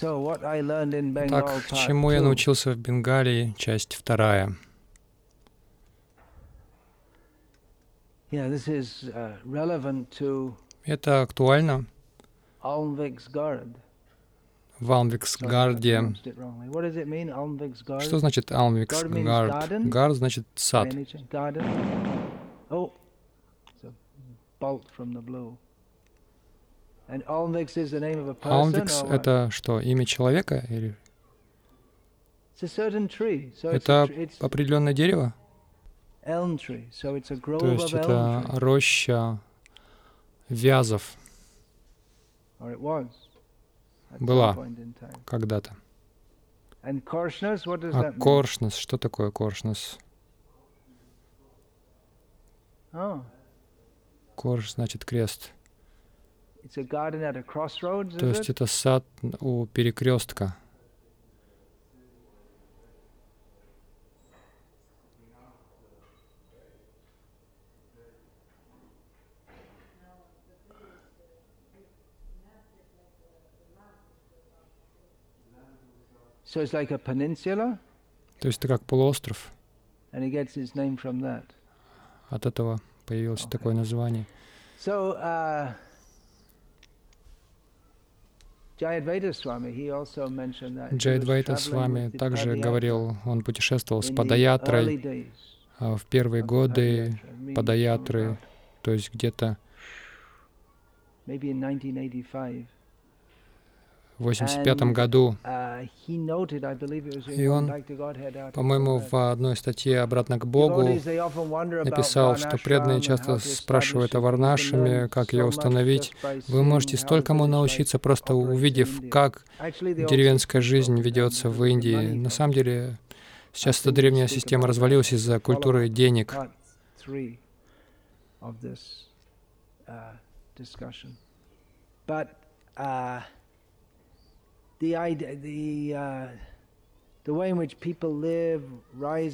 Так, чему я научился в Бенгалии, часть вторая. Uh, Это актуально в Алмвиксгарде. Что значит Алмвиксгард? Гард значит сад. Oh, what? это что, имя человека? Или это определенное дерево? То есть это роща вязов Была. когда-то. А коршнес, что такое коршнес? Oh, Корш значит крест. it's a garden at a crossroads, То есть it? это сад у перекрестка. So it's like a peninsula, То есть это как полуостров. and he gets his name from that. От этого появилось Окей. такое название. So, uh, Jayadvaita Swami, he also mentioned that. he was Джайдвайта с вами. Также говорил, он путешествовал с Падаятрой в первые годы, Падаятры, то есть где-то 1985 году. И он, по-моему, в одной статье «Обратно к Богу» написал, что преданные часто спрашивают о Варнашами, как ее установить. Вы можете столькому научиться, просто увидев, как деревенская жизнь ведется в Индии. На самом деле, сейчас эта древняя система развалилась из-за культуры денег. But uh...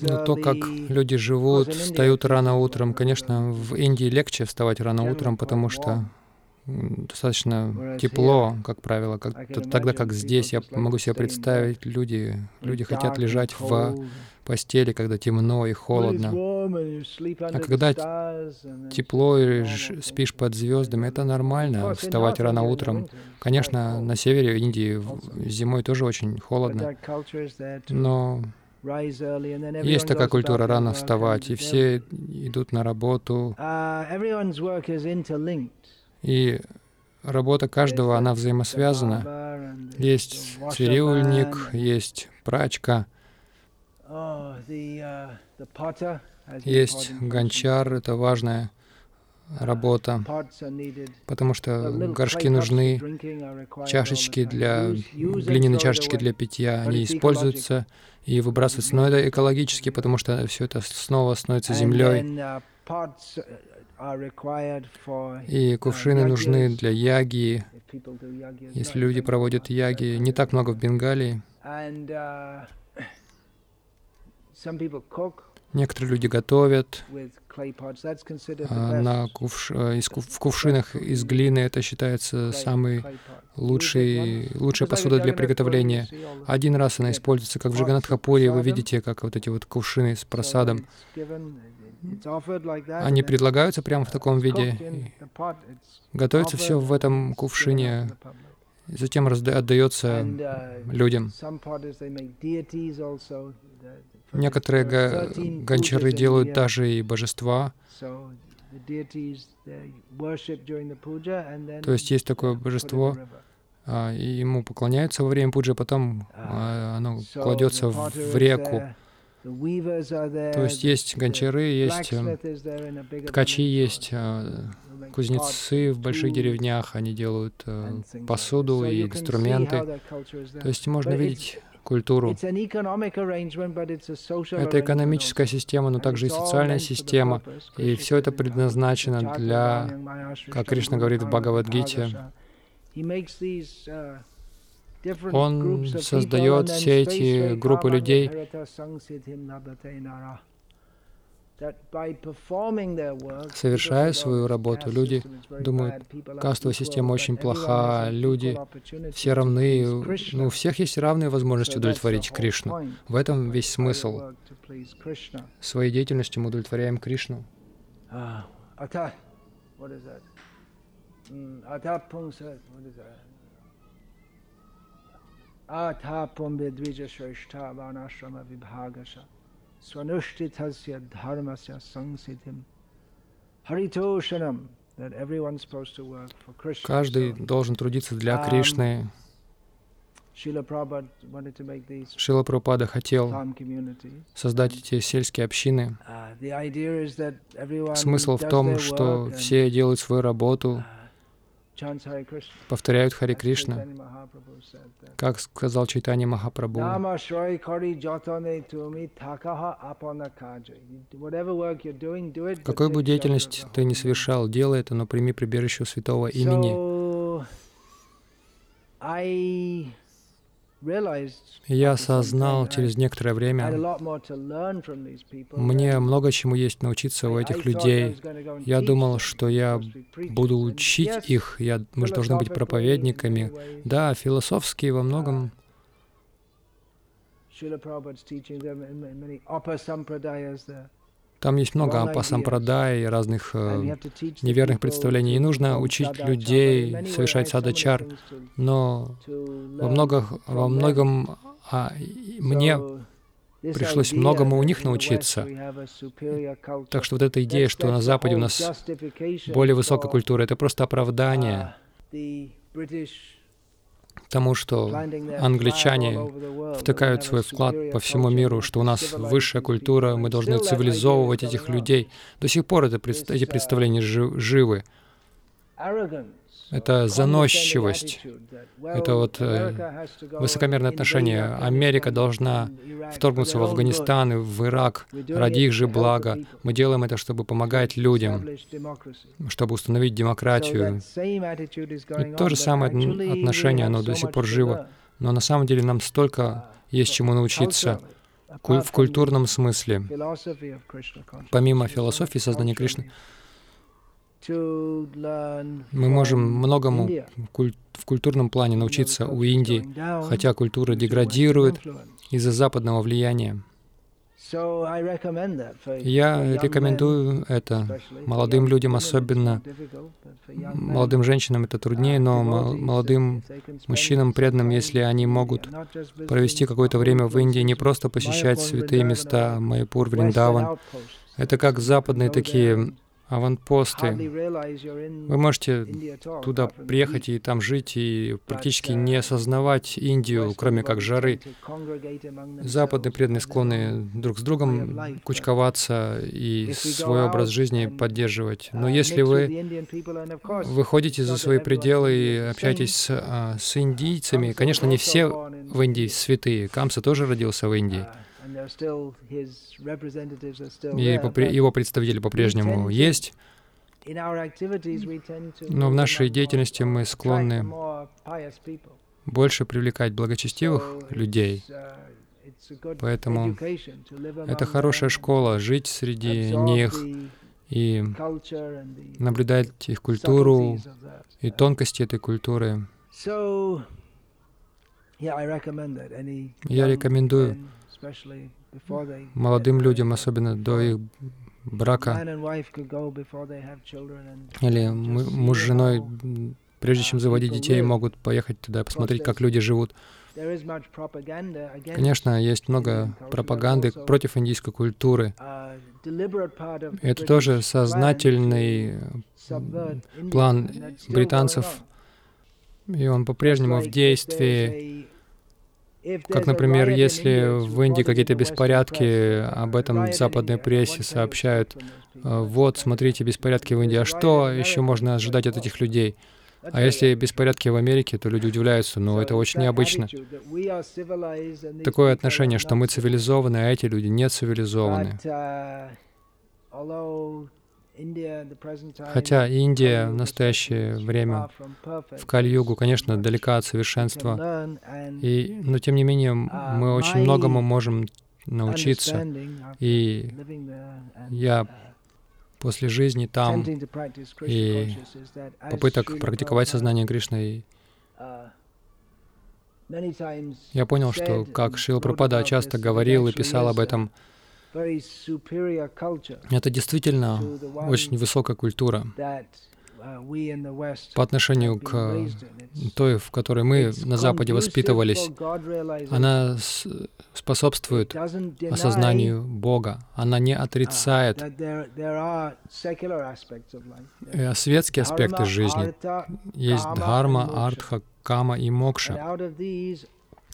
Но то, как люди живут, встают рано утром, конечно, в Индии легче вставать рано утром, потому что достаточно тепло, как правило, как, тогда как здесь, я могу себе представить, люди, люди хотят лежать в постели, когда темно и холодно. А когда Тепло и спишь под звездами, это нормально, вставать рано утром. Конечно, на севере Индии зимой тоже очень холодно, но есть такая культура рано вставать, и все идут на работу, и работа каждого, она взаимосвязана. Есть цирюльник, есть прачка, есть гончар, это важная работа, потому что горшки нужны, чашечки для, глиняные чашечки для питья, они используются и выбрасываются. Но это экологически, потому что все это снова становится землей. И кувшины нужны для яги, если люди проводят яги. Не так много в Бенгалии. Некоторые люди готовят а, на кувш... из кув- в кувшинах из глины. Это считается самый лучший, лучшая посуда для приготовления. Один раз она используется, как в Джаганатхапуре. Вы видите, как вот эти вот кувшины с просадом. Они предлагаются прямо в таком виде. Готовится все в этом кувшине, и затем разда- отдается людям. Некоторые гончары делают даже и божества. То есть есть такое божество, а, и ему поклоняются во время пуджи, а потом а, оно кладется в реку. То есть есть гончары, есть э, ткачи, есть э, кузнецы в больших деревнях, они делают э, посуду и инструменты. То есть можно видеть культуру. Это экономическая система, но также и социальная система. И все это предназначено для, как Кришна говорит в Бхагавадгите, он создает все эти группы людей, Совершая свою работу, люди думают, кастовая система очень плоха, люди все равны, ну, у всех есть равные возможности удовлетворить Кришну. В этом весь смысл. Своей деятельностью мы удовлетворяем Кришну. Ата пумбе двиджа шрешта ванашрама вибхагаша. Swanushthitasya dharmasya sangsitim haritoshanam Каждый должен трудиться для um, Кришны. Шила Прабхупада хотел создать эти сельские общины. Uh, Смысл в том, что все делают свою работу, uh, повторяют Хари Кришна, как сказал Чайтани Махапрабху. Какой бы деятельность ты ни совершал, делай это, но прими прибежище святого имени. Я осознал через некоторое время, мне много чему есть научиться у этих людей. Я думал, что я буду учить их, я, мы же должны быть проповедниками. Да, философски во многом там есть много апасампрадай, разных э, неверных представлений. И нужно учить людей совершать садачар. Но во, многих, во многом а, мне пришлось многому у них научиться. Так что вот эта идея, что на Западе у нас более высокая культура, это просто оправдание тому, что англичане втыкают свой вклад по всему миру, что у нас высшая культура, мы должны цивилизовывать этих людей. До сих пор это, эти представления живы это заносчивость, это вот э, высокомерное отношение. Америка должна вторгнуться в Афганистан и в Ирак ради их же блага. Мы делаем это, чтобы помогать людям, чтобы установить демократию. И то же самое отношение, оно до сих пор живо. Но на самом деле нам столько есть чему научиться в культурном смысле. Помимо философии сознания Кришны, мы можем многому в культурном плане научиться у Индии, хотя культура деградирует из-за западного влияния. Я рекомендую это молодым людям, особенно молодым женщинам это труднее, но молодым мужчинам преданным, если они могут провести какое-то время в Индии, не просто посещать святые места, Майпур, Вриндаван. Это как западные такие аванпосты. Вы можете туда приехать и там жить, и практически не осознавать Индию, кроме как жары. Западные преданные склонны друг с другом кучковаться и свой образ жизни поддерживать. Но если вы выходите за свои пределы и общаетесь с, а, с индийцами, конечно, не все в Индии святые. Камса тоже родился в Индии. И его представители по-прежнему есть. Но в нашей деятельности мы склонны больше привлекать благочестивых людей. Uh, Поэтому это хорошая школа, жить среди них и наблюдать их культуру и тонкости этой культуры. Я рекомендую молодым людям, особенно до их брака, или муж с женой, прежде чем заводить детей, могут поехать туда, посмотреть, как люди живут. Конечно, есть много пропаганды против индийской культуры. Это тоже сознательный план британцев, и он по-прежнему в действии. Как, например, если в Индии какие-то беспорядки, об этом в западной прессе сообщают, «Вот, смотрите, беспорядки в Индии. А что еще можно ожидать от этих людей? А если беспорядки в Америке, то люди удивляются, но это очень необычно. Такое отношение, что мы цивилизованы, а эти люди не цивилизованы. Хотя Индия в настоящее время в Кали-югу, конечно, далека от совершенства, и, но тем не менее мы очень многому можем научиться. И я после жизни там и попыток практиковать сознание Кришны, я понял, что как Шрила Прабхупада часто говорил и писал об этом, это действительно очень высокая культура по отношению к той, в которой мы на Западе воспитывались. Она способствует осознанию Бога. Она не отрицает э, светские аспекты жизни. Есть дхарма, артха, кама и мокша.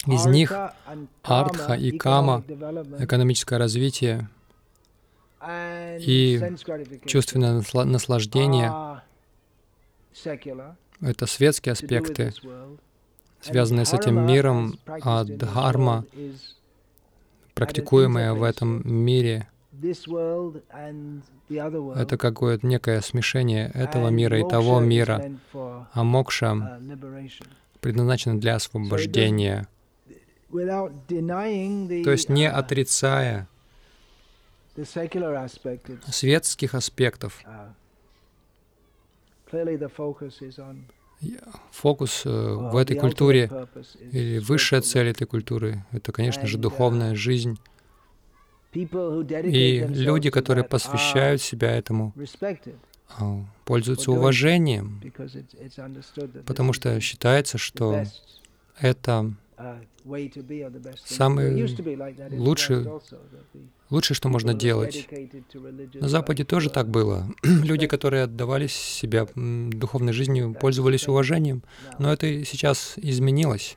Из них артха и кама, экономическое развитие и чувственное наслаждение — это светские аспекты, связанные с этим миром, а дхарма, практикуемая в этом мире, это какое-то некое смешение этого мира и того мира, а мокша предназначена для освобождения. То есть не отрицая светских аспектов. Фокус э, в этой культуре или высшая цель этой культуры — это, конечно же, духовная жизнь. И люди, которые посвящают себя этому, а, пользуются уважением, потому что считается, что это самый лучший, лучшее, что можно делать. На Западе тоже так было. Люди, которые отдавались себя духовной жизнью, пользовались уважением, но это сейчас изменилось.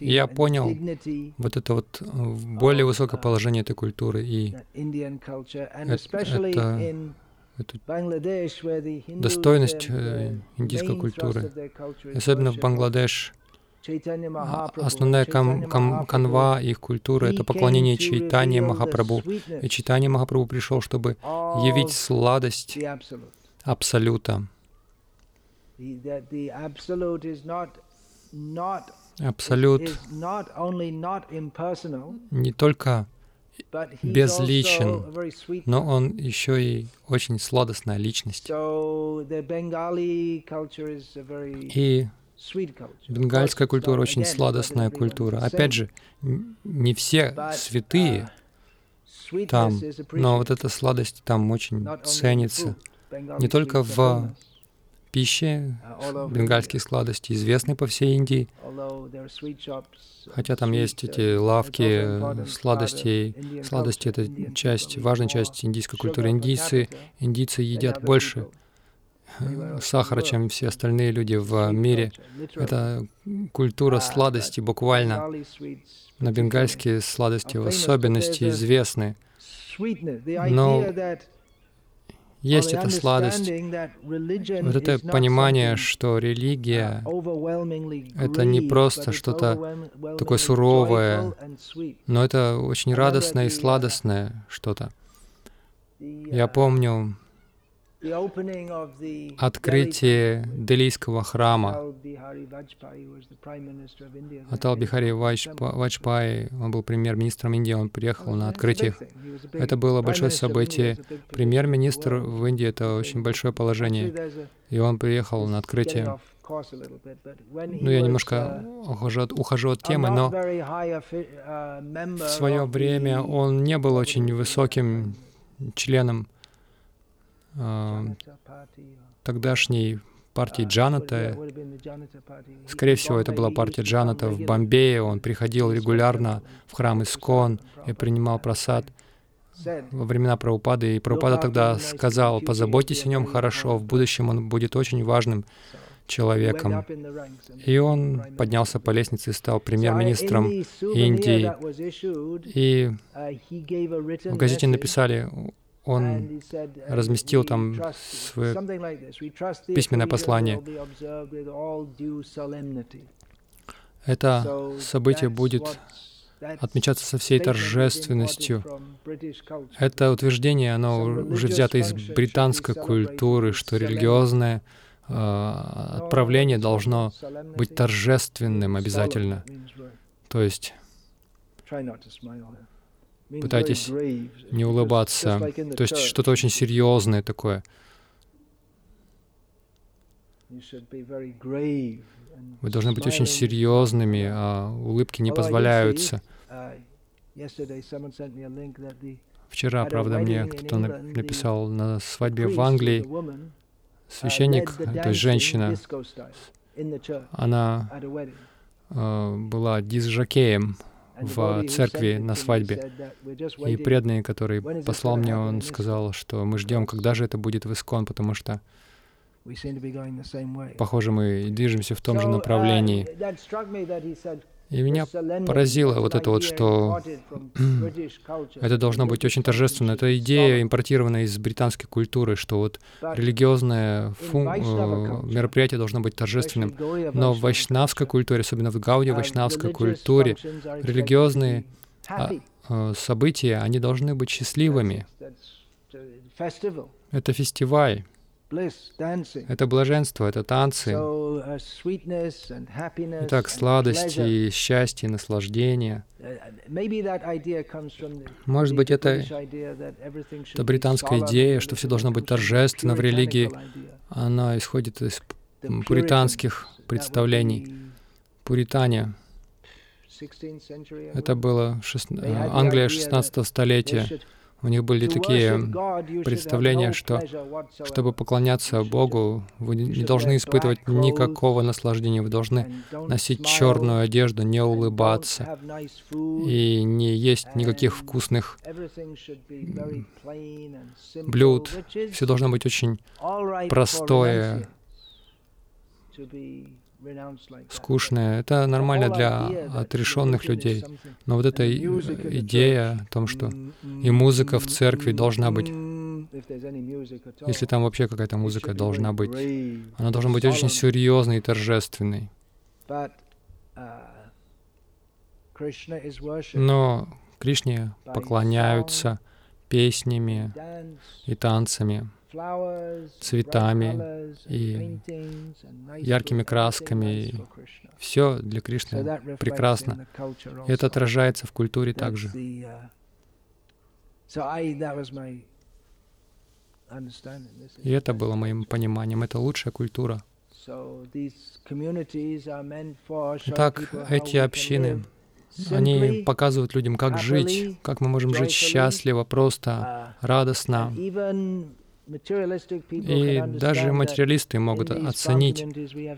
Я понял вот это вот э, более высокое положение этой культуры и это эту достойность э, индийской культуры. Особенно в Бангладеш а, основная кам кам канва их культуры — это поклонение Чайтанье Махапрабху. И Чайтанье Махапрабху пришел, чтобы явить сладость Абсолюта. Абсолют не только безличен, но он еще и очень сладостная личность. И бенгальская культура очень сладостная культура. Опять же, не все святые uh, там, но вот эта сладость там очень ценится. Не только в пищи, uh, бенгальские сладости известны по всей Индии, хотя там есть эти лавки сладостей. Сладости — это часть, важная часть индийской культуры. Индийцы, индийцы едят больше сахара, чем все остальные люди в мире. Это культура uh, сладости буквально. На бенгальские сладости в особенности известны. Но есть эта сладость, вот это понимание, что религия — это не просто что-то такое суровое, но это очень радостное и сладостное что-то. Я помню открытие Делийского храма. Атал Бихари Ваджпай, он был премьер-министром Индии, он приехал на открытие. Это было большое событие. Премьер-министр в Индии — это очень большое положение. И он приехал на открытие. Ну, я немножко ухожу от, ухожу от темы, но в свое время он не был очень высоким членом тогдашней партии Джаната. Скорее всего, это была партия Джаната в Бомбее. Он приходил регулярно в храм Искон и принимал просад во времена Прабхупады. И Прабхупада тогда сказал, позаботьтесь о нем хорошо, в будущем он будет очень важным человеком. И он поднялся по лестнице и стал премьер-министром Индии. И в газете написали, он разместил там свое письменное послание. Это событие будет отмечаться со всей торжественностью. Это утверждение, оно уже взято из британской культуры, что религиозное э, отправление должно быть торжественным обязательно. То есть пытайтесь не улыбаться. То есть что-то очень серьезное такое. Вы должны быть очень серьезными, а улыбки не позволяются. Вчера, правда, мне кто-то написал на свадьбе в Англии, священник, то есть женщина, она э, была дисжакеем в церкви на свадьбе. И преданный, который послал мне, он сказал, что мы ждем, когда же это будет в Искон, потому что похоже, мы движемся в том же направлении. И меня поразило вот это вот, что это должно быть очень торжественно. Это идея, импортированная из британской культуры, что вот религиозное фу- э, мероприятие должно быть торжественным. Но в вайшнавской культуре, особенно в гауди вайшнавской культуре, религиозные а, э, события, они должны быть счастливыми. Это фестиваль. Это блаженство, это танцы. Uh, Итак, сладости, и счастье, наслаждение. Uh, Может быть, это, это британская идея, что все должно быть торжественно в религии. Она исходит из пуританских представлений. Пуритане. Это было шест... Англия 16 столетия. У них были такие представления, что чтобы поклоняться Богу, вы не должны испытывать никакого наслаждения, вы должны носить черную одежду, не улыбаться и не есть никаких вкусных блюд. Все должно быть очень простое, скучное. Это нормально для отрешенных людей. Но вот эта идея о том, что и музыка в церкви должна быть, если там вообще какая-то музыка должна быть, она должна быть очень серьезной и торжественной. Но Кришне поклоняются песнями и танцами цветами и яркими красками. Все для Кришны прекрасно. И это отражается в культуре также. И это было моим пониманием. Это лучшая культура. Итак, эти общины, они показывают людям, как жить, как мы можем жить счастливо, просто, радостно. И даже материалисты могут оценить,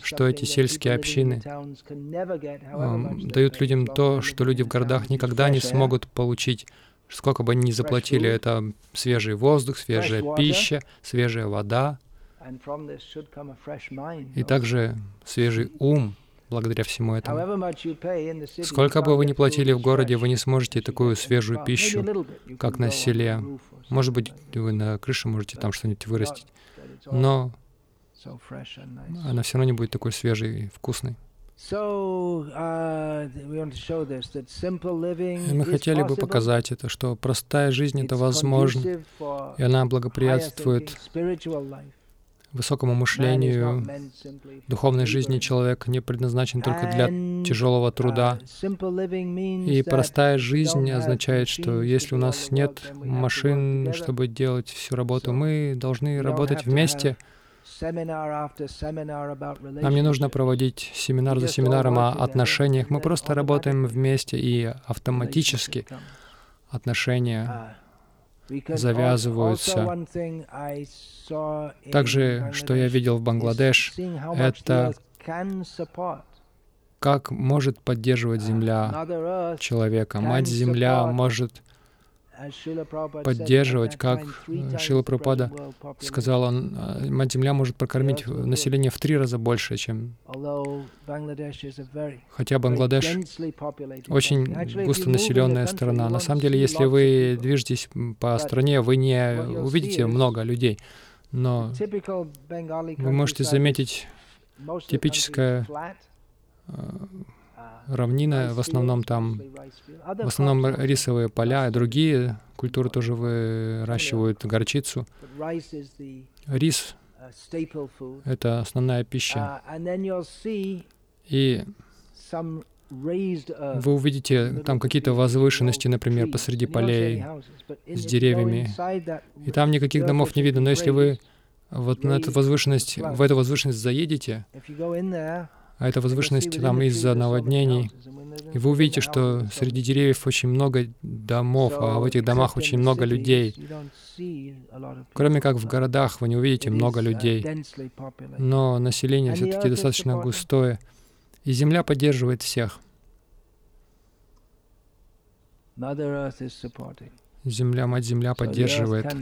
что эти сельские общины дают людям то, что люди в городах никогда не смогут получить, сколько бы они ни заплатили. Это свежий воздух, свежая пища, свежая вода, и также свежий ум, благодаря всему этому. Сколько бы вы ни платили в городе, вы не сможете такую свежую пищу, как на селе. Может быть, вы на крыше можете там что-нибудь вырастить, но она все равно не будет такой свежей и вкусной. Uh, и мы хотели бы показать это, что простая жизнь — это возможно, и она благоприятствует высокому мышлению, духовной жизни человек не предназначен только для тяжелого труда. И простая жизнь означает, что если у нас нет машин, чтобы делать всю работу, мы должны работать вместе. Нам не нужно проводить семинар за семинаром о отношениях. Мы просто работаем вместе, и автоматически отношения завязываются. Также, что я видел в Бангладеш, это как может поддерживать Земля человека. Мать-Земля может поддерживать, как Шила Прабхупада сказал, он, Мать-Земля может прокормить население в три раза больше, чем... Хотя Бангладеш очень густонаселенная страна. На самом деле, если вы движетесь по стране, вы не увидите много людей, но вы можете заметить типическое равнина, в основном там, в основном рисовые поля, и другие культуры тоже выращивают горчицу. Рис — это основная пища. И вы увидите там какие-то возвышенности, например, посреди полей с деревьями, и там никаких домов не видно. Но если вы вот на эту возвышенность, в эту возвышенность заедете, а это возвышенность там из-за наводнений. И вы увидите, что среди деревьев очень много домов, а в этих домах очень много людей. Кроме как в городах вы не увидите много людей, но население все-таки достаточно густое, и Земля поддерживает всех. Земля, Мать-Земля поддерживает.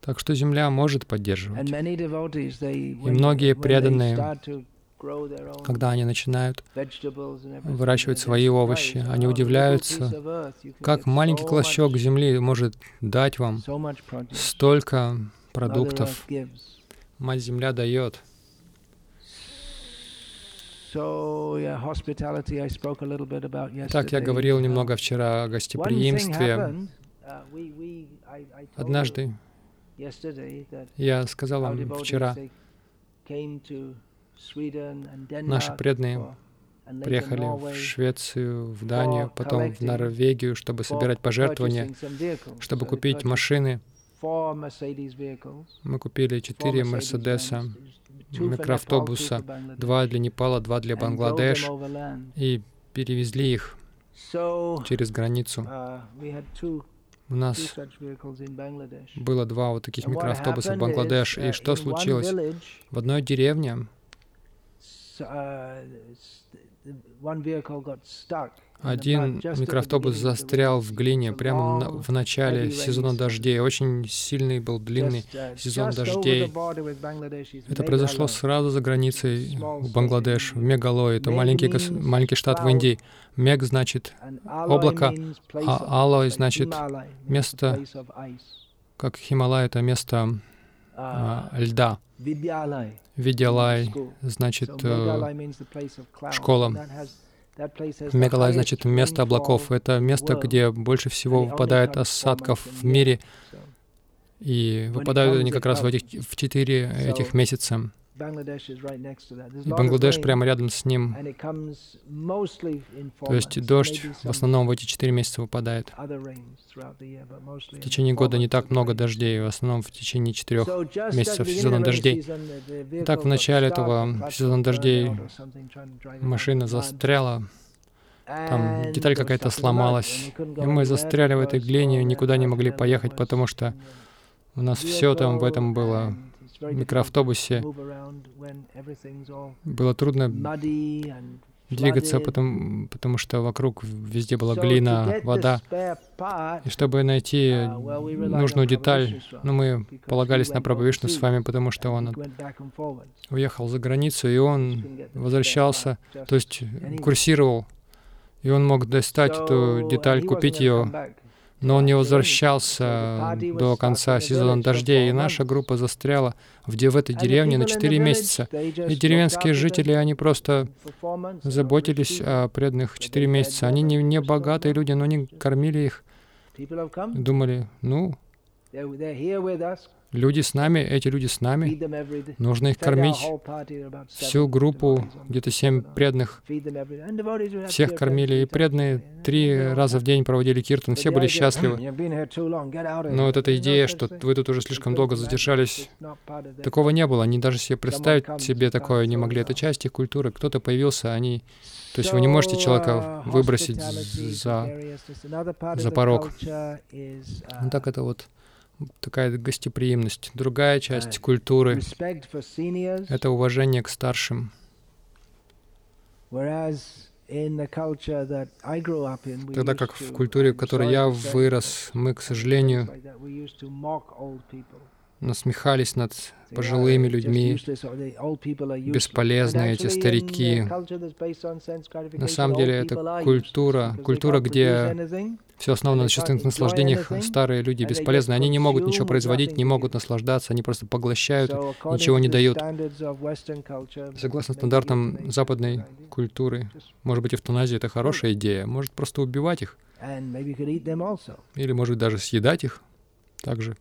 Так что Земля может поддерживать. И многие преданные когда они начинают выращивать свои овощи, они удивляются, как маленький клочок земли может дать вам столько продуктов. Мать-Земля дает. Так, я говорил немного вчера о гостеприимстве. Однажды я сказал вам вчера, Наши преданные приехали в Швецию, в Данию, потом в Норвегию, чтобы собирать пожертвования, чтобы купить машины. Мы купили четыре Мерседеса, микроавтобуса, два для Непала, два для Бангладеш, и перевезли их через границу. Uh, у нас было два вот таких микроавтобуса в Бангладеш. И что случилось? В одной деревне один микроавтобус застрял в глине прямо в начале сезона дождей. Очень сильный был длинный uh, сезон дождей. Это произошло сразу за границей в Бангладеш, в Мегалой. Это маленький, маленький штат в Индии. Мег значит облако, а Алой значит место, как Хималай, это место льда. Видялай значит э, школа. Мегалай значит место облаков. Это место, где больше всего выпадает осадков в мире. И выпадают они как раз в, этих, в четыре этих месяца. И Бангладеш прямо рядом с ним. То есть дождь в основном в эти четыре месяца выпадает. В течение года не так много дождей, в основном в течение четырех месяцев сезона дождей. Так, в начале этого сезона дождей машина застряла, там деталь какая-то сломалась, и мы застряли в этой глине, никуда не могли поехать, потому что у нас все там в этом было микроавтобусе. было трудно двигаться, потому, потому что вокруг везде была глина, вода. И чтобы найти uh, нужную деталь, ну, мы полагались на Прабхавишну с вами, потому что он уехал за границу, и он возвращался, то есть курсировал, и он мог достать эту деталь, купить ее но он не возвращался до конца сезона дождей, и наша группа застряла в, в этой деревне на 4 месяца. И деревенские жители, они просто заботились о преданных 4 месяца. Они не, не богатые люди, но они кормили их. Думали, ну, Люди с нами, эти люди с нами, нужно их кормить. Всю группу, где-то семь преданных, всех кормили. И преданные три раза в день проводили киртан, все были счастливы. Но вот эта идея, что вы тут уже слишком долго задержались, такого не было. Они даже себе представить себе такое не могли. Это часть их культуры. Кто-то появился, они... То есть вы не можете человека uh, выбросить за, за порог. Вот так это вот такая гостеприимность. Другая часть культуры — это уважение к старшим. Тогда как в культуре, в которой я вырос, мы, к сожалению, насмехались над пожилыми людьми, бесполезные эти старики. На самом деле это культура, культура, где все основано на чувственных наслаждениях. Старые люди бесполезны. Они не могут ничего производить, не могут наслаждаться, они просто поглощают, ничего не дают. Согласно стандартам западной культуры, может быть, эвтаназия — это хорошая идея, может просто убивать их. Или, может, даже съедать их также.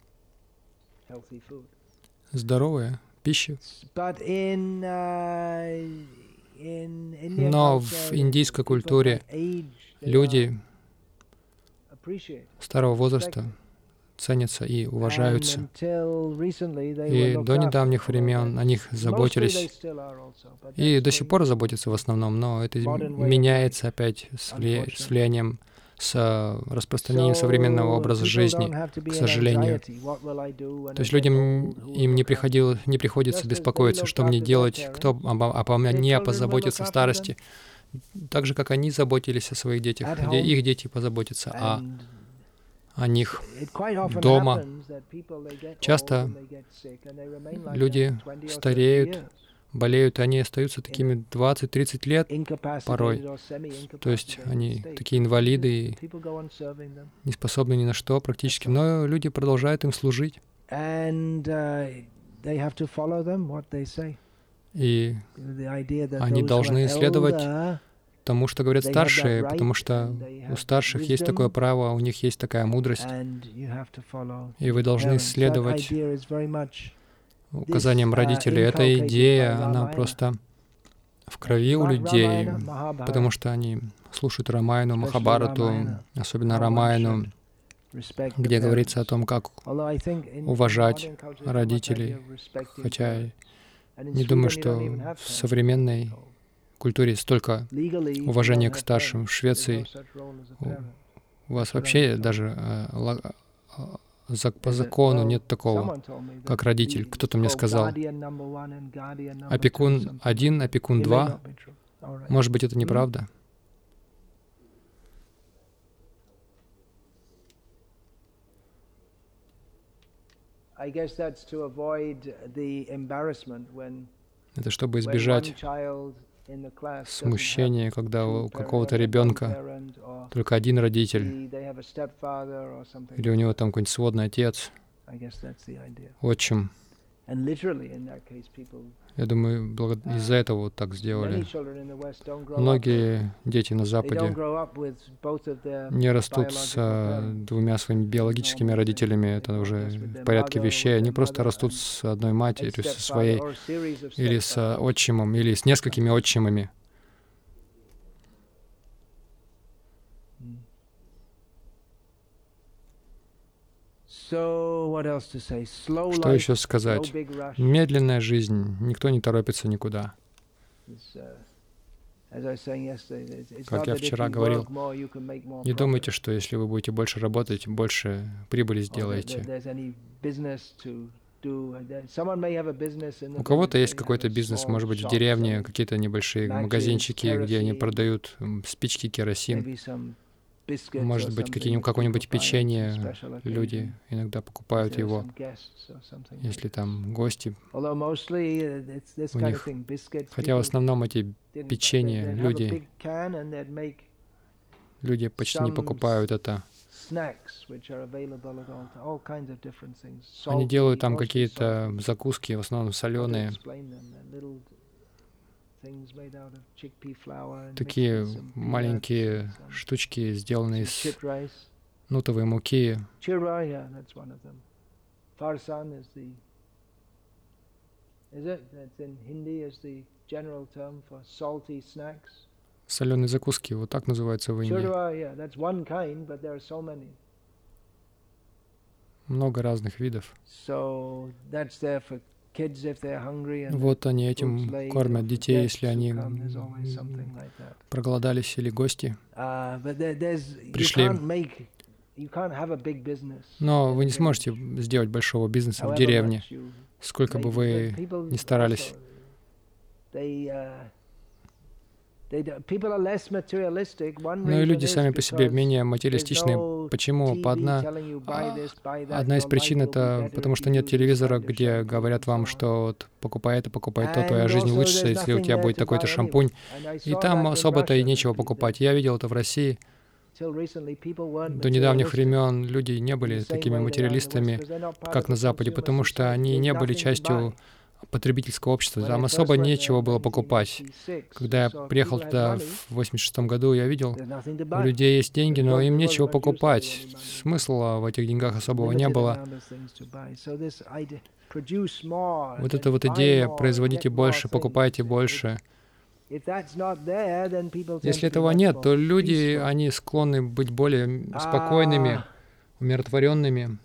Здоровая пища. Но в индийской культуре люди старого возраста ценятся и уважаются. И до недавних времен о них заботились. И до сих пор заботятся в основном, но это меняется опять с, вли... с влиянием с э, распространением современного образа жизни, к сожалению. То есть людям им не, приходило, не приходится беспокоиться, что мне делать, кто обо, мне позаботится в старости. Так же, как они заботились о своих детях, где их дети позаботятся о, о них дома. Часто люди стареют, болеют, и они остаются такими 20-30 лет порой. То есть они такие инвалиды и не способны ни на что практически, но люди продолжают им служить. И они должны следовать тому, что говорят старшие, потому что у старших есть такое право, у них есть такая мудрость, и вы должны следовать указаниям родителей. Эта идея, она просто в крови у людей, потому что они слушают Рамайну, Махабарату, особенно Рамайну, где говорится о том, как уважать родителей, хотя не думаю, что в современной культуре столько уважения к старшим. В Швеции у вас вообще даже э, по закону нет такого, как родитель. Кто-то мне сказал, опекун один, опекун два. Может быть, это неправда? Это чтобы избежать смущения, когда у какого-то ребенка только один родитель, или у него там какой-нибудь сводный отец, отчим. Я думаю, из-за этого вот так сделали. Многие дети на Западе не растут с а, двумя своими биологическими родителями, это уже в порядке вещей. Они просто растут с одной матерью, со своей, или с отчимом, или с несколькими отчимами. Что еще сказать? Медленная жизнь, никто не торопится никуда. Как я вчера говорил, не думайте, что если вы будете больше работать, больше прибыли сделаете. У кого-то есть какой-то бизнес, может быть, в деревне, какие-то небольшие магазинчики, где они продают спички, керосин. Может быть, какие-нибудь, какое-нибудь печенье люди иногда покупают его, если там гости. Uh, у них. Хотя в основном эти печенья люди, люди почти не покупают это. Они делают там какие-то закуски, в основном соленые, Такие маленькие штучки, сделанные из нутовой муки. Соленые закуски, вот так называется в Индии. Много разных видов. Вот они этим кормят детей, если они проголодались или гости uh, пришли. Но вы не сможете сделать большого бизнеса в деревне, сколько бы вы ни старались. Но и люди сами по себе менее материалистичны. Почему? По одна, одна из причин это потому, что нет телевизора, где говорят вам, что вот, покупай это, покупай то, твоя жизнь улучшится, если у тебя будет такой-то шампунь. И там особо-то и нечего покупать. Я видел это в России. До недавних времен люди не были такими материалистами, как на Западе, потому что они не были частью потребительского общества. Там особо нечего было покупать. Когда я приехал туда в 86 году, я видел, у людей есть деньги, но им нечего покупать. Смысла в этих деньгах особого не было. Вот эта вот идея «производите больше, покупайте больше», если этого нет, то люди, они склонны быть более спокойными, умиротворенными.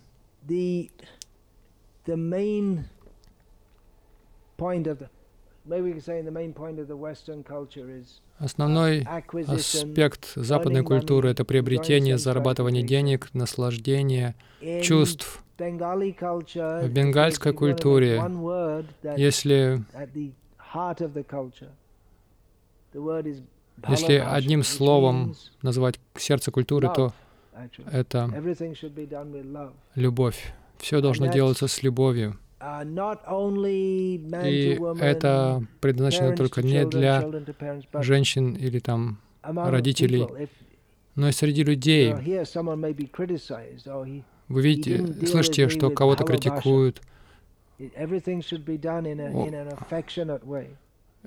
Основной аспект западной культуры — это приобретение, зарабатывание денег, наслаждение, чувств. В бенгальской культуре, если если одним словом назвать сердце культуры, то это любовь. Все должно делаться с любовью. И это предназначено только не для женщин или там родителей, но и среди людей. Вы видите, слышите, что кого-то критикуют.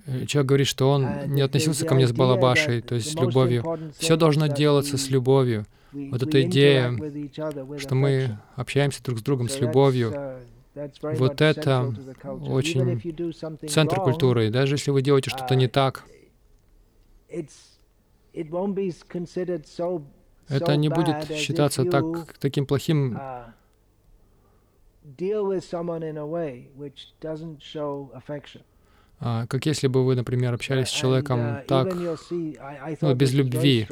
Э, человек говорит, что он не относился ко мне с балабашей, то есть с любовью. Все должно делаться с любовью. Вот эта идея, что мы общаемся друг с другом с любовью, вот это очень центр культуры. И даже если вы делаете что-то не так, это не будет считаться так, таким плохим, а, как если бы вы, например, общались с человеком uh, так, ну, без любви.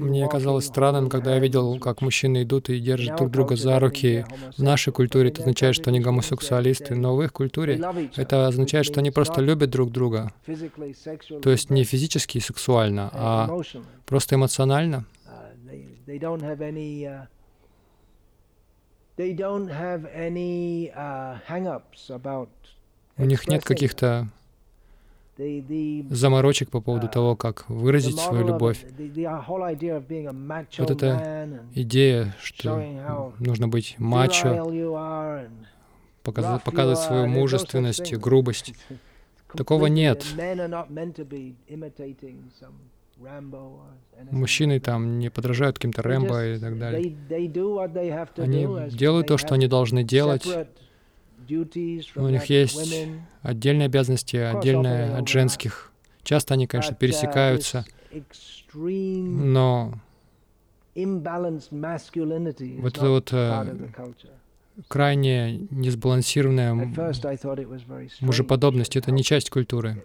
Мне казалось странным, когда я видел, как мужчины идут и держат друг друга за руки. В нашей культуре это означает, что они гомосексуалисты, но в их культуре это означает, что они просто любят друг друга. То есть не физически и сексуально, а просто эмоционально. Uh, they don't have any uh, hang-ups about у них нет каких-то заморочек по поводу того, как выразить свою любовь. Вот эта идея, что нужно быть мачо, показывать свою мужественность грубость, такого нет. Мужчины там не подражают каким-то Рэмбо и так далее. Они делают то, что они должны делать, у них есть отдельные обязанности, отдельные от женских. Часто они, конечно, пересекаются, но вот это вот э, крайне несбалансированная мужеподобность — это не часть культуры.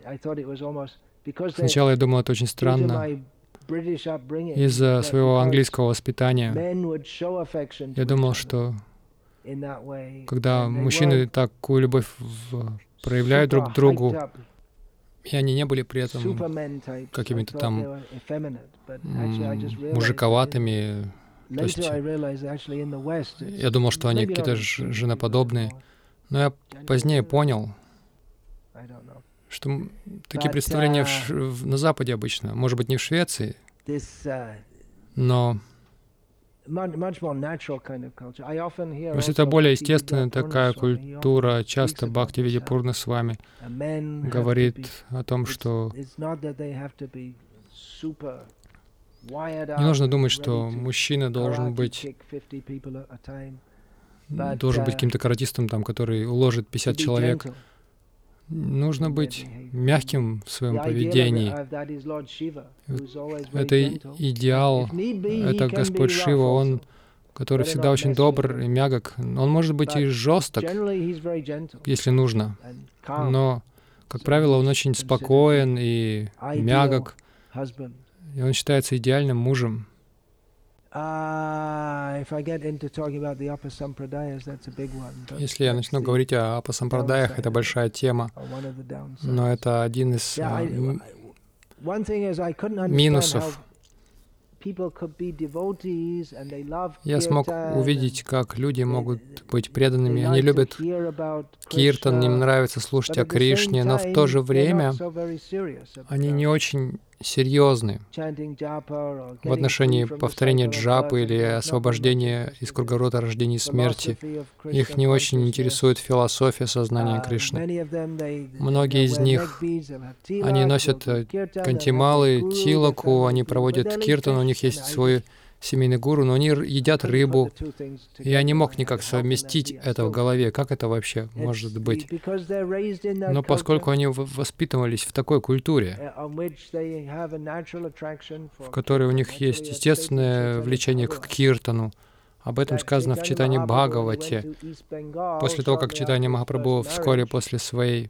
Сначала я думал, это очень странно. Из-за своего английского воспитания я думал, что когда мужчины такую любовь проявляют друг к другу, и они не были при этом какими-то там мужиковатыми. То есть я думал, что они какие-то женоподобные. Но я позднее понял, что такие представления в, uh, в, на Западе обычно, может быть, не в Швеции, uh, но то есть это более естественная такая культура. Часто Бхакти Видипурна с вами говорит о том, что не нужно думать, что мужчина должен быть должен быть каким-то каратистом, там, который уложит 50 человек. Нужно быть мягким в своем поведении. Это идеал, это Господь Шива, Он, который всегда очень добр и мягок. Он может быть и жесток, если нужно. Но, как правило, он очень спокоен и мягок. И он считается идеальным мужем. Если я начну говорить о апасампрадаях, это большая тема, но это один из а, минусов. Я смог увидеть, как люди могут быть преданными. Они любят киртан, им нравится слушать о Кришне, но в то же время они не очень серьезны в отношении повторения джапы или освобождения из круговорота рождения и смерти. Их не очень интересует философия сознания Кришны. Многие из них, они носят э, кантималы, тилаку, они проводят киртан, у них есть свой семейный гуру, но они едят рыбу. Я не мог никак совместить это в голове. Как это вообще может быть? Но поскольку они воспитывались в такой культуре, в которой у них есть естественное влечение к киртану, об этом сказано в читании Бхагавати. После того, как читание Махапрабху вскоре после своей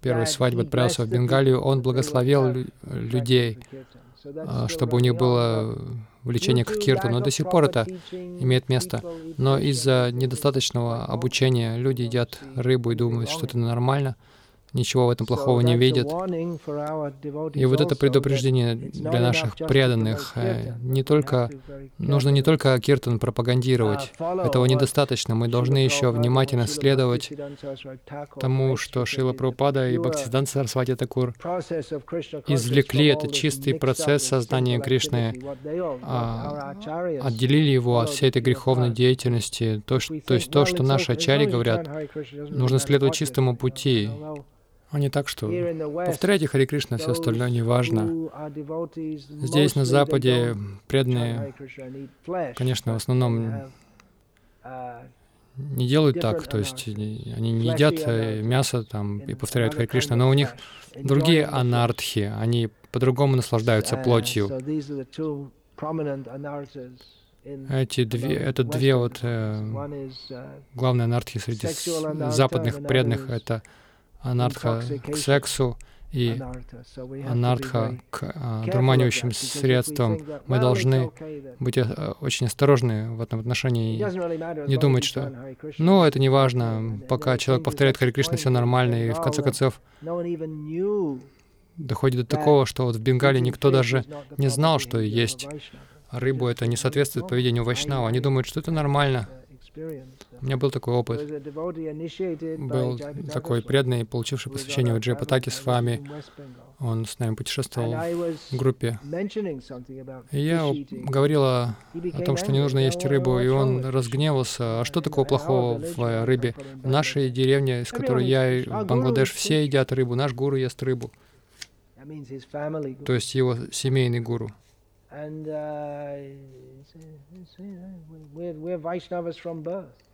первой свадьбы отправился в Бенгалию, он благословил людей, а, чтобы у них было влечение к но до сих пор это имеет место. Но из-за недостаточного обучения люди едят рыбу и думают, что это нормально ничего в этом плохого не видят. И вот это предупреждение для наших преданных. Э, не только, нужно не только киртан пропагандировать, этого недостаточно. Мы должны еще внимательно следовать тому, что Шила Прабхупада и Бхактисидан Сарасвати Такур извлекли этот чистый процесс сознания Кришны, а, отделили его от всей этой греховной деятельности. То, то есть то, что наши ачари говорят, нужно следовать чистому пути а не так, что повторяйте Хари Кришна, все остальное не важно. Здесь, на Западе, преданные, конечно, в основном не делают так, то есть они не едят э, мясо там и повторяют Хари Кришна, но у них другие анартхи, они по-другому наслаждаются плотью. Эти две, это две вот э, главные анархии среди западных преданных, это анартха к сексу и анартха к а, дурманивающим средствам. Мы должны быть а, очень осторожны в этом отношении и не думать, что «ну, это не важно, пока человек повторяет Хари Кришна, все нормально», и в конце концов доходит до такого, что вот в Бенгале никто даже не знал, что есть рыбу, это не соответствует поведению Вайшнава. Они думают, что это нормально. У меня был такой опыт. Был такой преданный, получивший посвящение в Джайпатаки с вами. Он с нами путешествовал в группе. И я говорила о том, что не нужно есть рыбу, и он разгневался. А что такого плохого в рыбе? В нашей деревне, из которой я в Бангладеш, все едят рыбу. Наш гуру ест рыбу. То есть его семейный гуру.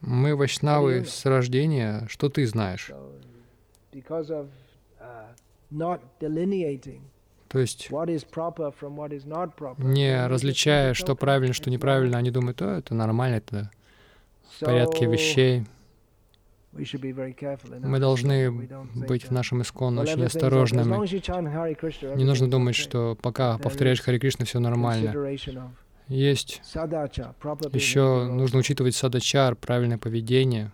Мы вайшнавы с рождения. Что ты знаешь? То есть, не различая, что правильно, что неправильно, они думают, о, это нормально, это в порядке вещей. Мы должны быть в нашем искон очень осторожными. Не нужно думать, что пока повторяешь Хари Кришна, все нормально. Есть еще нужно учитывать садачар, правильное поведение.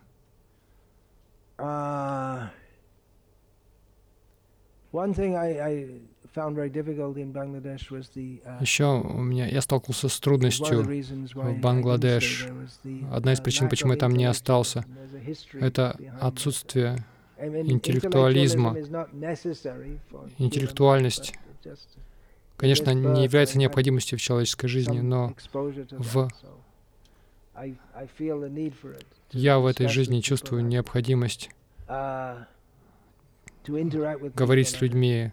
Uh, uh, еще у меня я столкнулся с трудностью в Бангладеш. Одна из uh, причин, почему я там не остался, это отсутствие интеллектуализма. Интеллектуальность конечно, не является необходимостью в человеческой жизни, но в я в этой жизни чувствую необходимость говорить с людьми,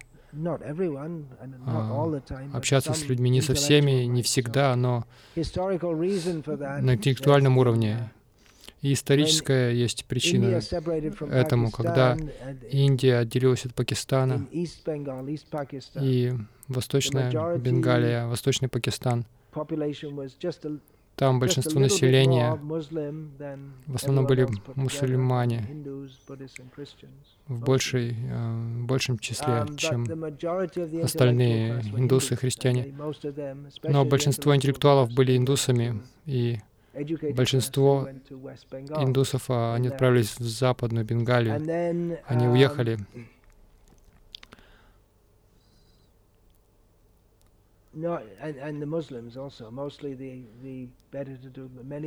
общаться с людьми не со всеми, не всегда, но на интеллектуальном уровне. И историческая есть причина этому, когда Индия отделилась от Пакистана, и Восточная Бенгалия, Восточный Пакистан. Там большинство населения в основном были мусульмане в, большей, э, в большем числе, чем остальные индусы и христиане. Но большинство интеллектуалов были индусами, и Большинство индусов, а, они отправились в западную Бенгалию. Они уехали.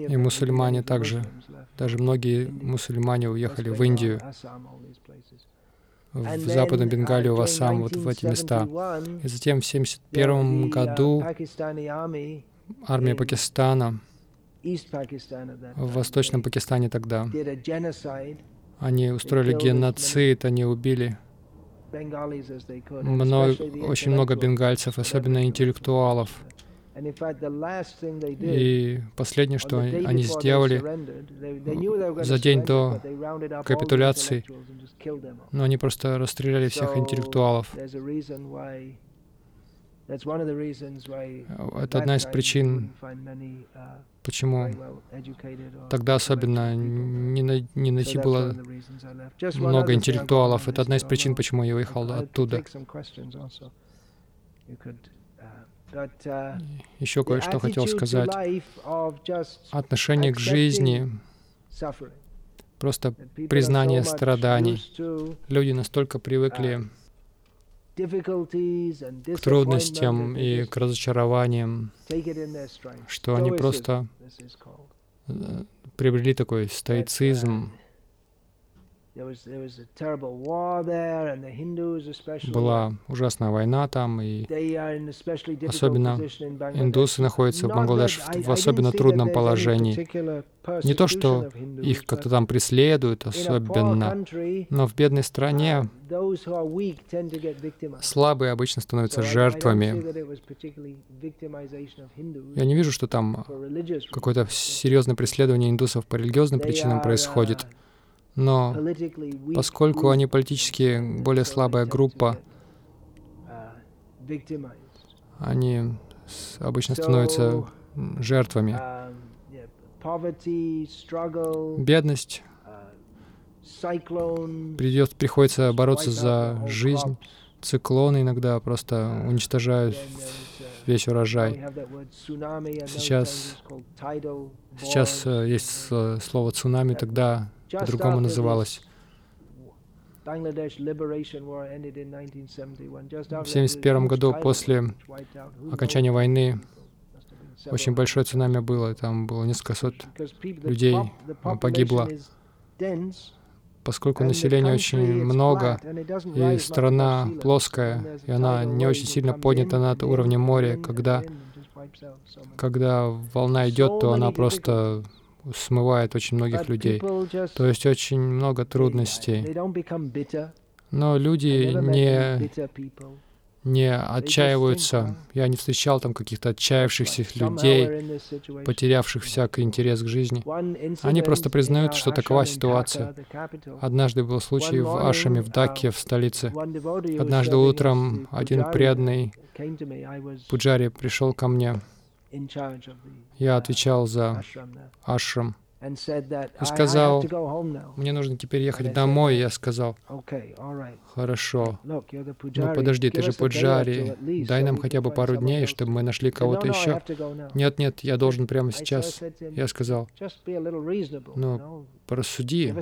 И мусульмане также, даже многие мусульмане уехали в Индию, в Западную Бенгалию, в Ассам, вот в эти места. И затем в 1971 году армия Пакистана в Восточном Пакистане тогда, они устроили геноцид, они убили много, очень много бенгальцев, особенно интеллектуалов. И последнее, что они сделали за день до капитуляции, но они просто расстреляли всех интеллектуалов. Это одна из причин, почему тогда особенно не, не найти было много интеллектуалов. Это одна из причин, почему я уехал оттуда. Еще кое-что хотел сказать. Отношение к жизни, просто признание страданий. Люди настолько привыкли к трудностям и к разочарованиям, что они просто э, приобрели такой стоицизм, была ужасная война там, и особенно индусы находятся в Бангладеш в особенно трудном положении. Не то, что их как-то там преследуют особенно, но в бедной стране uh, слабые обычно становятся жертвами. Я не вижу, что там какое-то серьезное преследование индусов по религиозным причинам происходит. Uh, но поскольку они политически более слабая группа, они обычно становятся жертвами. Бедность, придет, приходится бороться за жизнь. Циклоны иногда просто уничтожают весь урожай. Сейчас, сейчас э, есть слово цунами, тогда по-другому называлась. В 1971 году после окончания войны очень большое цунами было, там было несколько сот людей погибло. Поскольку населения очень много, и страна плоская, и она не очень сильно поднята над уровнем моря, когда, когда волна идет, то она просто смывает очень многих людей. То есть очень много трудностей. Но люди не, не отчаиваются. Я не встречал там каких-то отчаявшихся людей, потерявших всякий интерес к жизни. Они просто признают, что такова ситуация. Однажды был случай в Ашаме, в Даке, в столице. Однажды утром один преданный Пуджари пришел ко мне я отвечал за ашрам и сказал, мне нужно теперь ехать домой. Я сказал, хорошо. Ну, подожди, ты же Пуджари, дай нам хотя бы пару дней, чтобы мы нашли кого-то еще. Нет, нет, я должен прямо сейчас. Я сказал, ну, порассуди,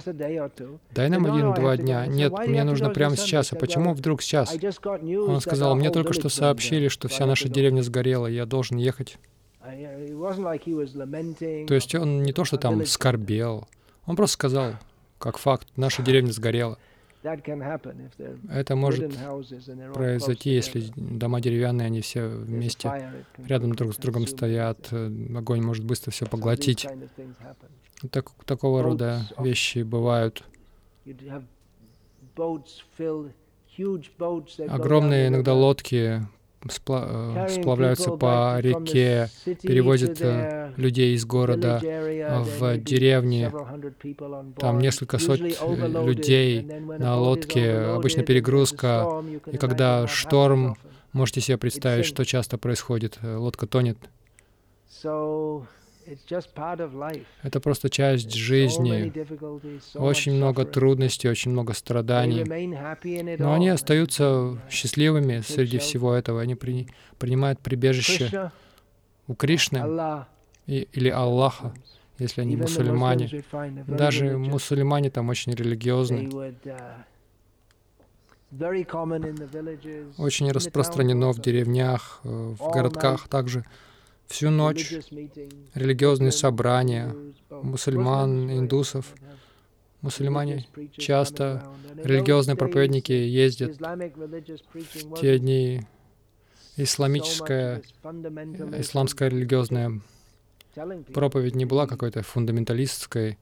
дай нам один-два дня. Нет, мне нужно прямо сейчас. А почему вдруг сейчас? Он сказал, мне только что сообщили, что вся наша деревня сгорела, я должен ехать. То есть он не то, что там скорбел, он просто сказал, как факт, наша деревня сгорела. Это может произойти, если дома деревянные, они все вместе рядом друг с другом стоят, э, огонь может быстро все поглотить. Так, такого рода вещи бывают. Огромные иногда лодки спла э, сплавляются по реке, перевозят э, людей из города в деревни. Там несколько сот людей на лодке, обычно перегрузка. И когда шторм, можете себе представить, что часто происходит. Э, лодка тонет. Это просто часть жизни. Очень много трудностей, очень много страданий. Но они остаются счастливыми среди всего этого. Они при, принимают прибежище у Кришны и, или Аллаха, если они мусульмане. Даже мусульмане там очень религиозны. Очень распространено в деревнях, э, в городках также. Всю ночь религиозные собрания мусульман, индусов. Мусульмане часто, религиозные проповедники ездят в те дни, исламическая, исламская религиозная проповедь не была какой-то фундаменталистской,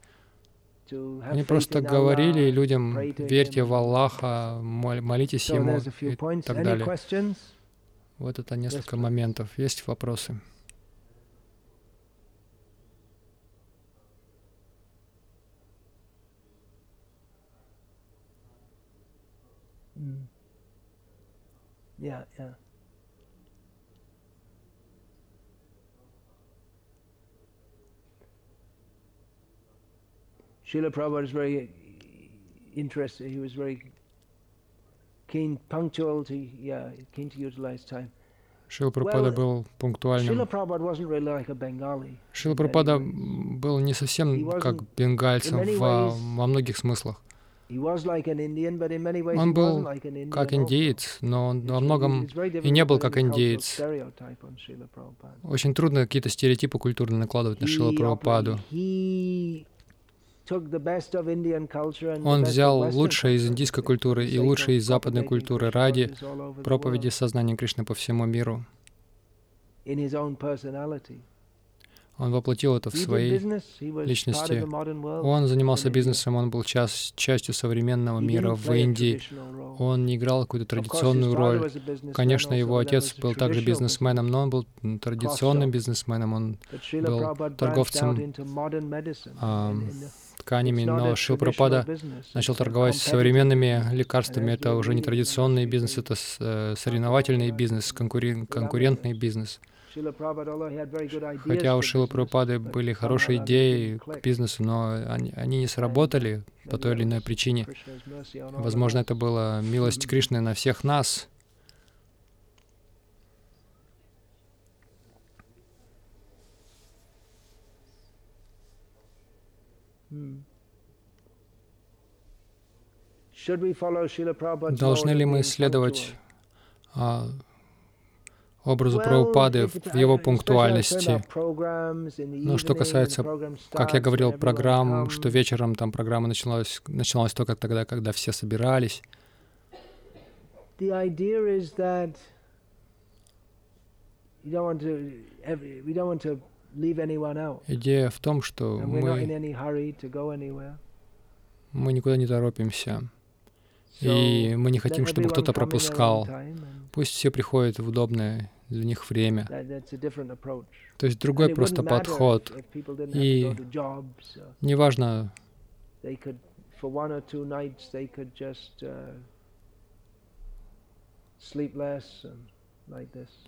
они просто говорили людям, верьте в Аллаха, молитесь Ему и так далее. Вот это несколько моментов. Есть вопросы? Yeah, yeah. Srila Prabhupada was very interested. He was very keen, punctual to, yeah, keen to utilize time. Шила Прабхупада был пунктуальным. Шила Прабхупада был не совсем как бенгальцем во, во многих смыслах. Он был как индеец, но он во многом и не был как индеец. Очень трудно какие-то стереотипы культурные накладывать на Шила Прабхупаду. Он взял лучшее из индийской культуры и лучшее из западной культуры ради проповеди сознания Кришны по всему миру. Он воплотил это в своей личности. Он занимался бизнесом, он был часть, частью современного мира в Индии. Он не играл какую-то традиционную роль. Конечно, его отец был также бизнесменом, но он был традиционным бизнесменом, он был торговцем а, тканями, но Шилпрапада начал торговать современными лекарствами. Это уже не традиционный бизнес, это э, соревновательный бизнес, конкурен, конкурентный бизнес. Хотя у Шила Прабхупады были хорошие идеи к бизнесу, но они, они не сработали по той или иной причине. Возможно, это была милость Кришны на всех нас. Должны ли мы следовать образу Прабхупады в его пунктуальности. Но что касается, как я говорил, программ, что вечером там программа началась, началась только тогда, когда все собирались. Идея в том, что мы, мы никуда не торопимся. И мы не хотим, чтобы кто-то пропускал. Пусть все приходят в удобное для них время. То есть другой просто подход. И неважно,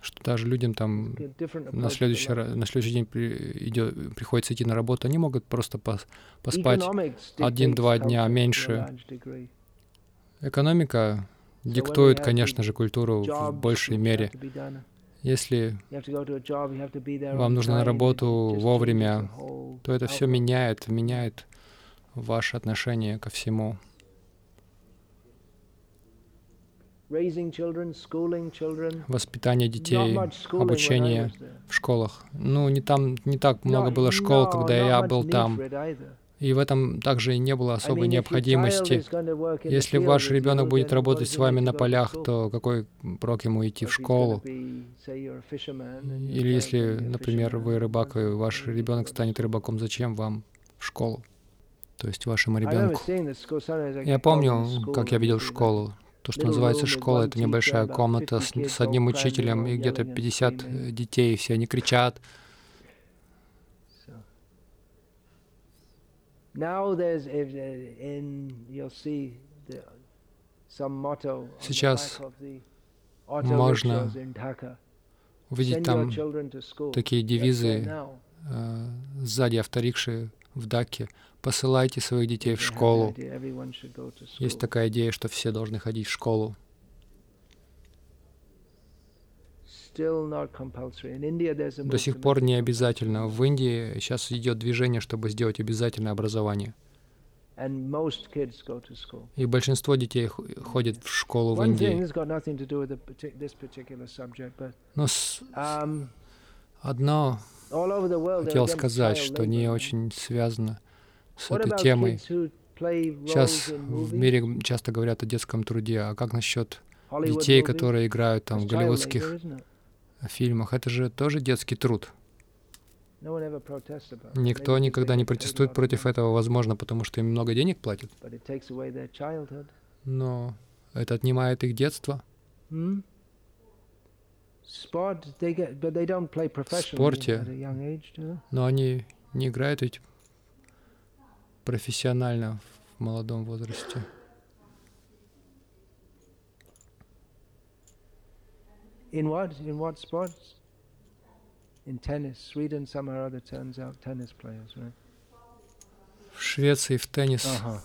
что даже людям там на следующий, на следующий день при, идет, приходится идти на работу, они могут просто пос, поспать один-два дня меньше. Экономика диктует, конечно же, культуру в большей мере. Если вам нужно на работу вовремя, то это все меняет, меняет ваше отношение ко всему. Воспитание детей, обучение в школах. Ну, не там, не так много было школ, когда я был там. И в этом также не было особой необходимости. Если ваш ребенок будет работать с вами на полях, то какой прок ему идти в школу? Или если, например, вы рыбак, и ваш ребенок станет рыбаком, зачем вам в школу? То есть вашему ребенку. Я помню, как я видел школу. То, что называется школа, это небольшая комната с, с одним учителем и где-то 50 детей, все они кричат, Сейчас можно увидеть там такие девизы э, сзади авторикши в Даке. Посылайте своих детей в школу. Есть такая идея, что все должны ходить в школу. До сих пор не обязательно. В Индии сейчас идет движение, чтобы сделать обязательное образование. И большинство детей ходит в школу в Индии. Но с... Um, одно хотел сказать, что не очень связано с этой темой. Сейчас в мире часто говорят о детском труде, а как насчет детей, которые играют там в голливудских фильмах? Это же тоже детский труд. Никто никогда не протестует против этого, возможно, потому что им много денег платят. Но это отнимает их детство. В спорте, но они не играют ведь профессионально в молодом возрасте. In what? In what sports? in tennis. Sweden somehow or other turns out tennis players, right? В Швеции в теннис. Ага.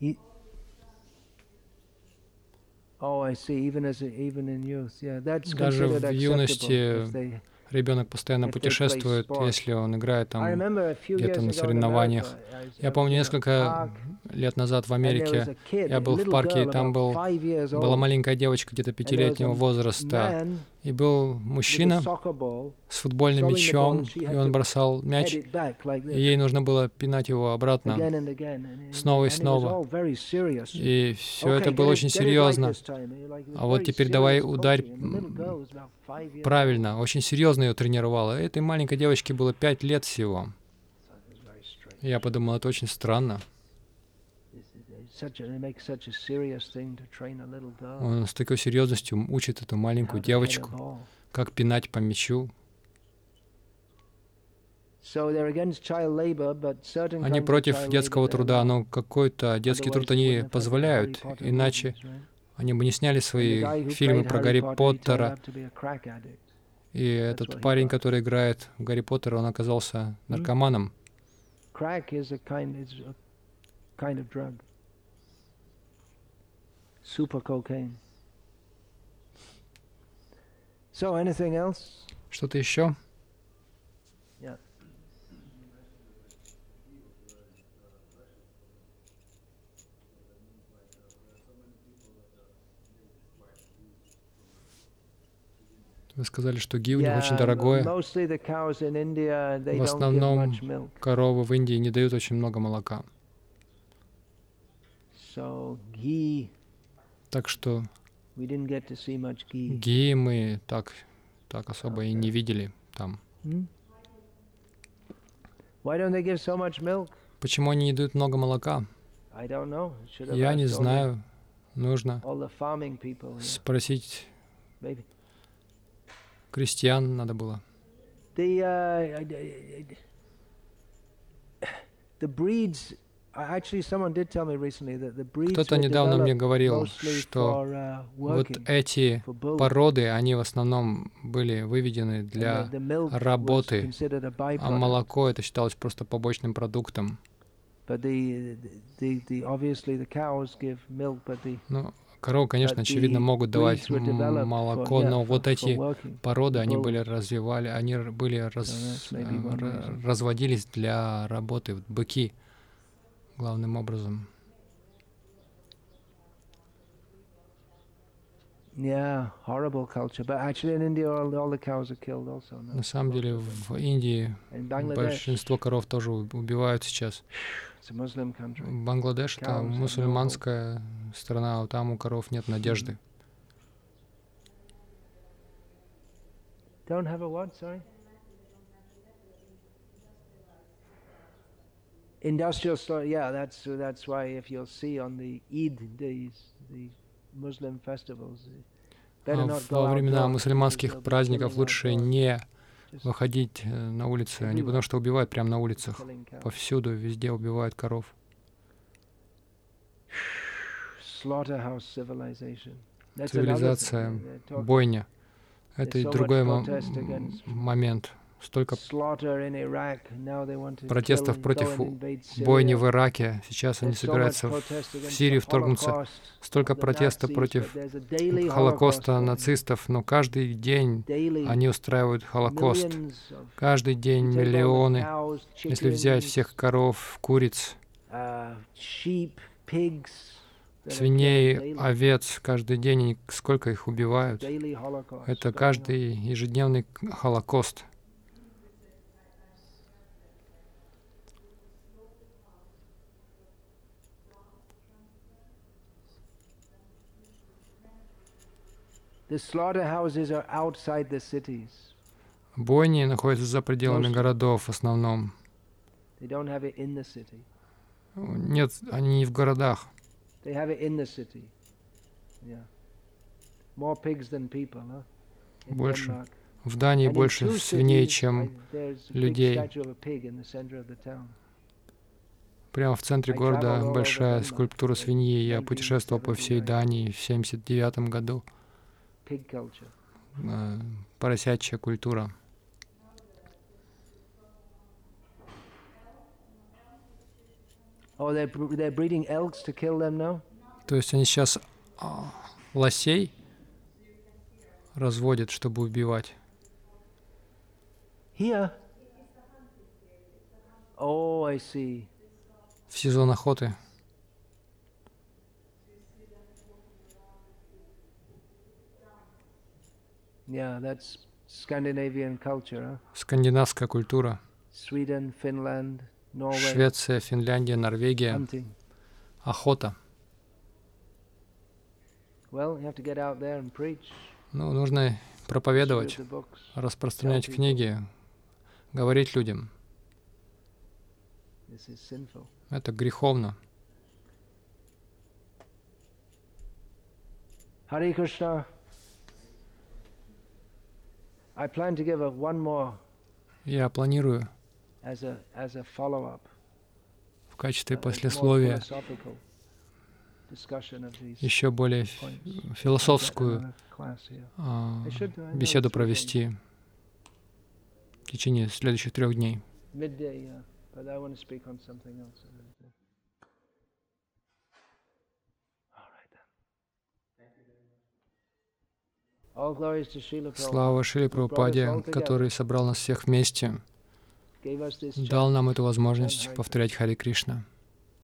He, oh, I see. Even as a, even in youth, yeah, that's Даже в юности ребенок постоянно путешествует, если он играет там где-то на соревнованиях. Я помню, несколько лет назад в Америке я был в парке, и там был, была маленькая девочка где-то пятилетнего возраста, и был мужчина с футбольным мячом, и он бросал мяч, и ей нужно было пинать его обратно снова и снова. И все это было очень серьезно. А вот теперь давай ударь правильно, очень серьезно ее тренировала. Этой маленькой девочке было пять лет всего. Я подумал, это очень странно. Он с такой серьезностью учит эту маленькую девочку, как пинать по мячу. Они против детского труда, но какой-то детский труд они позволяют, иначе они бы не сняли свои фильмы про Гарри Поттера. И этот парень, который играет в Гарри Поттера, он оказался наркоманом. Super cocaine. So, anything else? Что-то еще? Yeah. Вы сказали, что ги у них очень дорогое. В основном коровы в Индии не дают очень много молока. Так что ги мы так, так особо и не видели там. Hmm? Почему они не дают много молока? Я не знаю. Нужно спросить крестьян надо было. Uh, the breeds кто-то недавно мне говорил, что uh, вот эти породы, они в основном были выведены для работы, а молоко это считалось просто побочным продуктом. Ну, коровы, конечно, очевидно, могут давать молоко, но вот эти породы, они были развивали, они были раз, разводились для работы, быки главным образом. На самом деле в Индии большинство коров тоже убивают сейчас. Бангладеш это мусульманская страна, а там у коров нет надежды. Don't have a what? Sorry. Industrial store, yeah, that's that's why if you'll see on the Eid days, the Muslim festivals, во времена мусульманских праздников лучше не выходить на улицы, они потому что убивают прямо на улицах. Повсюду, везде убивают коров. Цивилизация, бойня. Это и другой момент столько протестов против бойни в Ираке. Сейчас они собираются в Сирию вторгнуться. Столько протестов против Холокоста нацистов, но каждый день они устраивают Холокост. Каждый день миллионы, если взять всех коров, куриц, свиней, овец каждый день, сколько их убивают. Это каждый ежедневный Холокост. Бойни находятся за пределами городов в основном. Нет, они не в городах. Больше. В Дании больше свиней, чем людей. Прямо в центре города большая скульптура свиньи. Я путешествовал по всей Дании в 79 году. Э, поросячья культура. Oh, they're breeding elks to kill them now? То есть они сейчас а, лосей разводят, чтобы убивать. Here? Oh, I see. В сезон охоты. Yeah, that's Scandinavian culture, huh? Скандинавская культура. Sweden, Finland, Norway. Швеция, Финляндия, Норвегия. Hunting. Охота. Well, you have to get out there and preach. Ну, нужно проповедовать, распространять книги, говорить людям. Это греховно. Hare Krishna. I plan to give a one more Я планирую в качестве послесловия еще более философскую а, беседу провести в течение следующих трех дней. Слава Шили Прабхупаде, который собрал нас всех вместе, дал нам эту возможность повторять Хари Кришна.